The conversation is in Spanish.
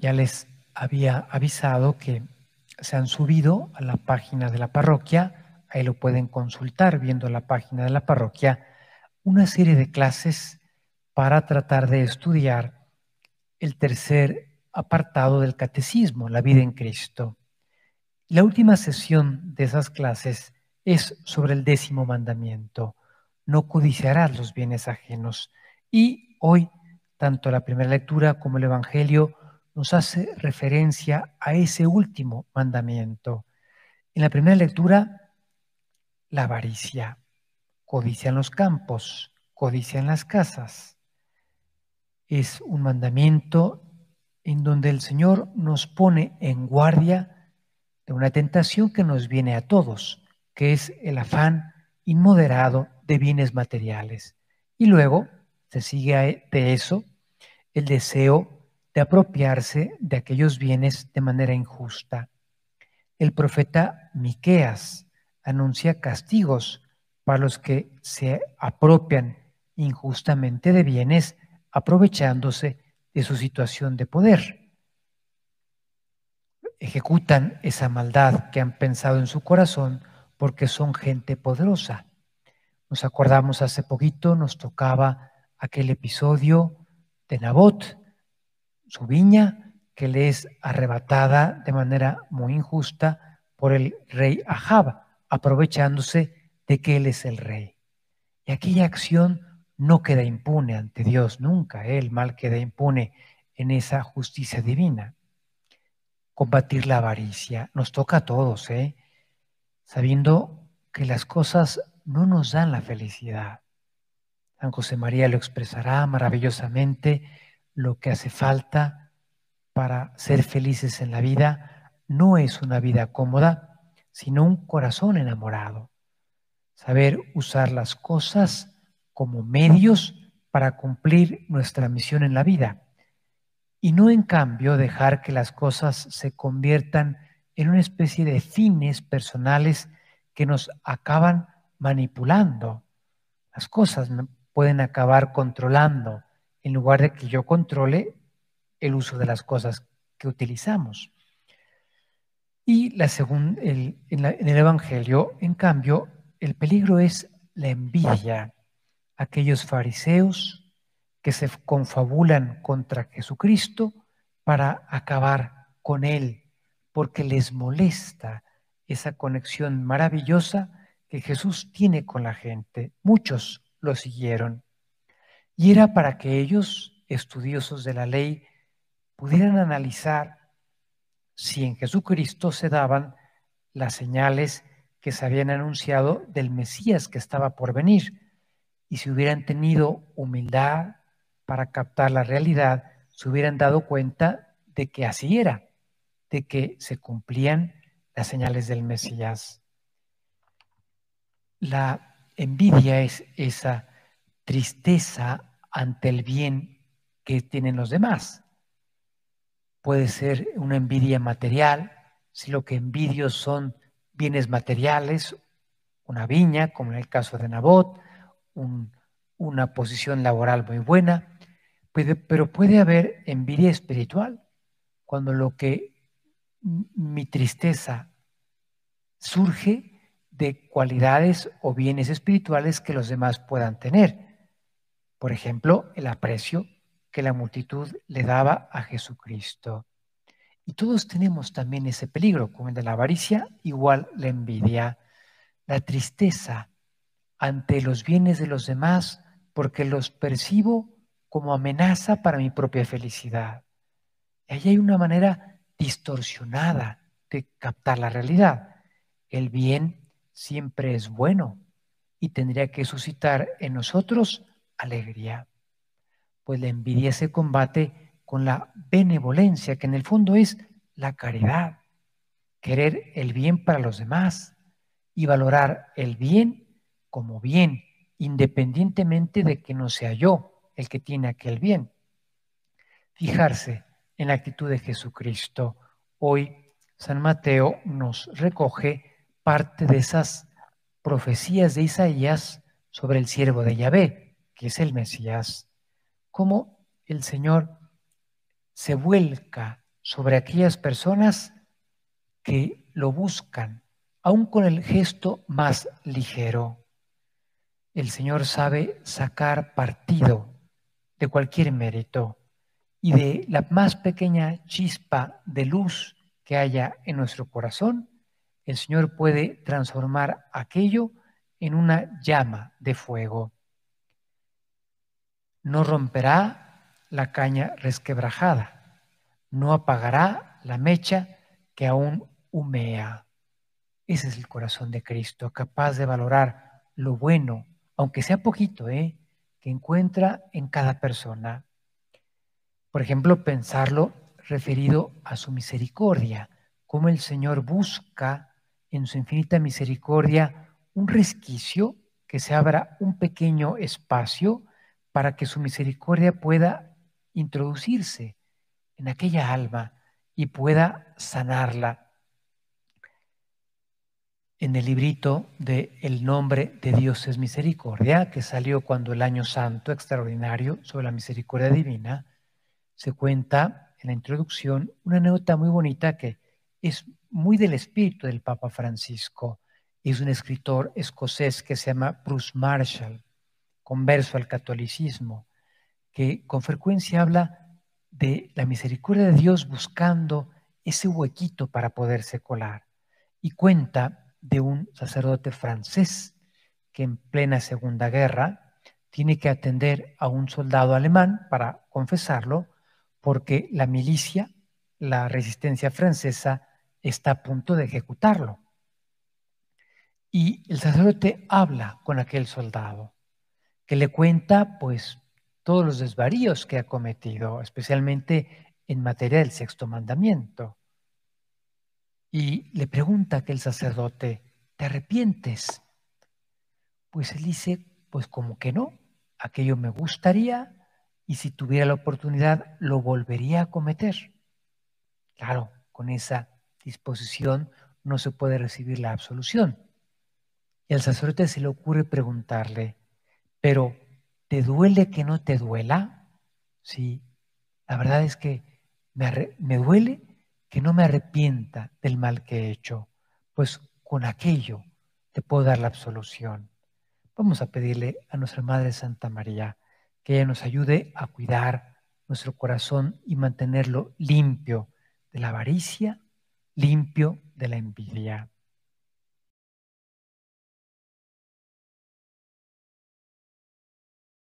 Ya les había avisado que se han subido a la página de la parroquia, ahí lo pueden consultar viendo la página de la parroquia, una serie de clases para tratar de estudiar el tercer apartado del catecismo, la vida en Cristo. La última sesión de esas clases es sobre el décimo mandamiento, no codiciarás los bienes ajenos. Y hoy, tanto la primera lectura como el Evangelio nos hace referencia a ese último mandamiento. En la primera lectura, la avaricia, codicia en los campos, codicia en las casas. Es un mandamiento en donde el Señor nos pone en guardia de una tentación que nos viene a todos, que es el afán inmoderado de bienes materiales. Y luego se sigue de eso el deseo de apropiarse de aquellos bienes de manera injusta. El profeta Miqueas anuncia castigos para los que se apropian injustamente de bienes aprovechándose de su situación de poder. Ejecutan esa maldad que han pensado en su corazón porque son gente poderosa. Nos acordamos hace poquito, nos tocaba aquel episodio de Nabot, su viña que le es arrebatada de manera muy injusta por el rey Ahab, aprovechándose de que él es el rey. Y aquella acción no queda impune ante Dios nunca, el mal queda impune en esa justicia divina. Combatir la avaricia nos toca a todos, ¿eh? sabiendo que las cosas no nos dan la felicidad. San José María lo expresará maravillosamente lo que hace falta para ser felices en la vida no es una vida cómoda, sino un corazón enamorado. Saber usar las cosas como medios para cumplir nuestra misión en la vida y no en cambio dejar que las cosas se conviertan en una especie de fines personales que nos acaban manipulando. Las cosas pueden acabar controlando en lugar de que yo controle el uso de las cosas que utilizamos. Y la en, en el Evangelio, en cambio, el peligro es la envidia. Aquellos fariseos que se confabulan contra Jesucristo para acabar con Él, porque les molesta esa conexión maravillosa que Jesús tiene con la gente. Muchos lo siguieron. Y era para que ellos, estudiosos de la ley, pudieran analizar si en Jesucristo se daban las señales que se habían anunciado del Mesías que estaba por venir. Y si hubieran tenido humildad para captar la realidad, se hubieran dado cuenta de que así era, de que se cumplían las señales del Mesías. La envidia es esa tristeza ante el bien que tienen los demás. Puede ser una envidia material, si lo que envidio son bienes materiales, una viña, como en el caso de Nabot, una posición laboral muy buena, pero puede haber envidia espiritual, cuando lo que mi tristeza surge de cualidades o bienes espirituales que los demás puedan tener. Por ejemplo, el aprecio que la multitud le daba a Jesucristo. Y todos tenemos también ese peligro, como el de la avaricia, igual la envidia, la tristeza ante los bienes de los demás, porque los percibo como amenaza para mi propia felicidad. Y ahí hay una manera distorsionada de captar la realidad. El bien siempre es bueno y tendría que suscitar en nosotros alegría. Pues la envidia se combate con la benevolencia, que en el fondo es la caridad, querer el bien para los demás y valorar el bien como bien, independientemente de que no sea yo el que tiene aquel bien. Fijarse en la actitud de Jesucristo. Hoy San Mateo nos recoge parte de esas profecías de Isaías sobre el siervo de Yahvé que es el Mesías, cómo el Señor se vuelca sobre aquellas personas que lo buscan, aun con el gesto más ligero. El Señor sabe sacar partido de cualquier mérito y de la más pequeña chispa de luz que haya en nuestro corazón, el Señor puede transformar aquello en una llama de fuego. No romperá la caña resquebrajada, no apagará la mecha que aún humea. Ese es el corazón de Cristo, capaz de valorar lo bueno, aunque sea poquito, ¿eh? que encuentra en cada persona. Por ejemplo, pensarlo referido a su misericordia, cómo el Señor busca en su infinita misericordia un resquicio, que se abra un pequeño espacio para que su misericordia pueda introducirse en aquella alma y pueda sanarla. En el librito de El nombre de Dios es misericordia, que salió cuando el año santo extraordinario sobre la misericordia divina, se cuenta en la introducción una anécdota muy bonita que es muy del espíritu del Papa Francisco. Es un escritor escocés que se llama Bruce Marshall, converso al catolicismo, que con frecuencia habla de la misericordia de Dios buscando ese huequito para poderse colar. Y cuenta de un sacerdote francés que en plena Segunda Guerra tiene que atender a un soldado alemán para confesarlo, porque la milicia, la resistencia francesa, está a punto de ejecutarlo. Y el sacerdote habla con aquel soldado, que le cuenta pues todos los desvaríos que ha cometido, especialmente en materia del sexto mandamiento. Y le pregunta aquel sacerdote, ¿te arrepientes? Pues él dice, pues como que no, aquello me gustaría, y si tuviera la oportunidad lo volvería a cometer. Claro, con esa disposición no se puede recibir la absolución. Y al sacerdote se le ocurre preguntarle, pero ¿te duele que no te duela? Sí, la verdad es que me, me duele que no me arrepienta del mal que he hecho, pues con aquello te puedo dar la absolución. Vamos a pedirle a nuestra Madre Santa María que ella nos ayude a cuidar nuestro corazón y mantenerlo limpio de la avaricia, limpio de la envidia.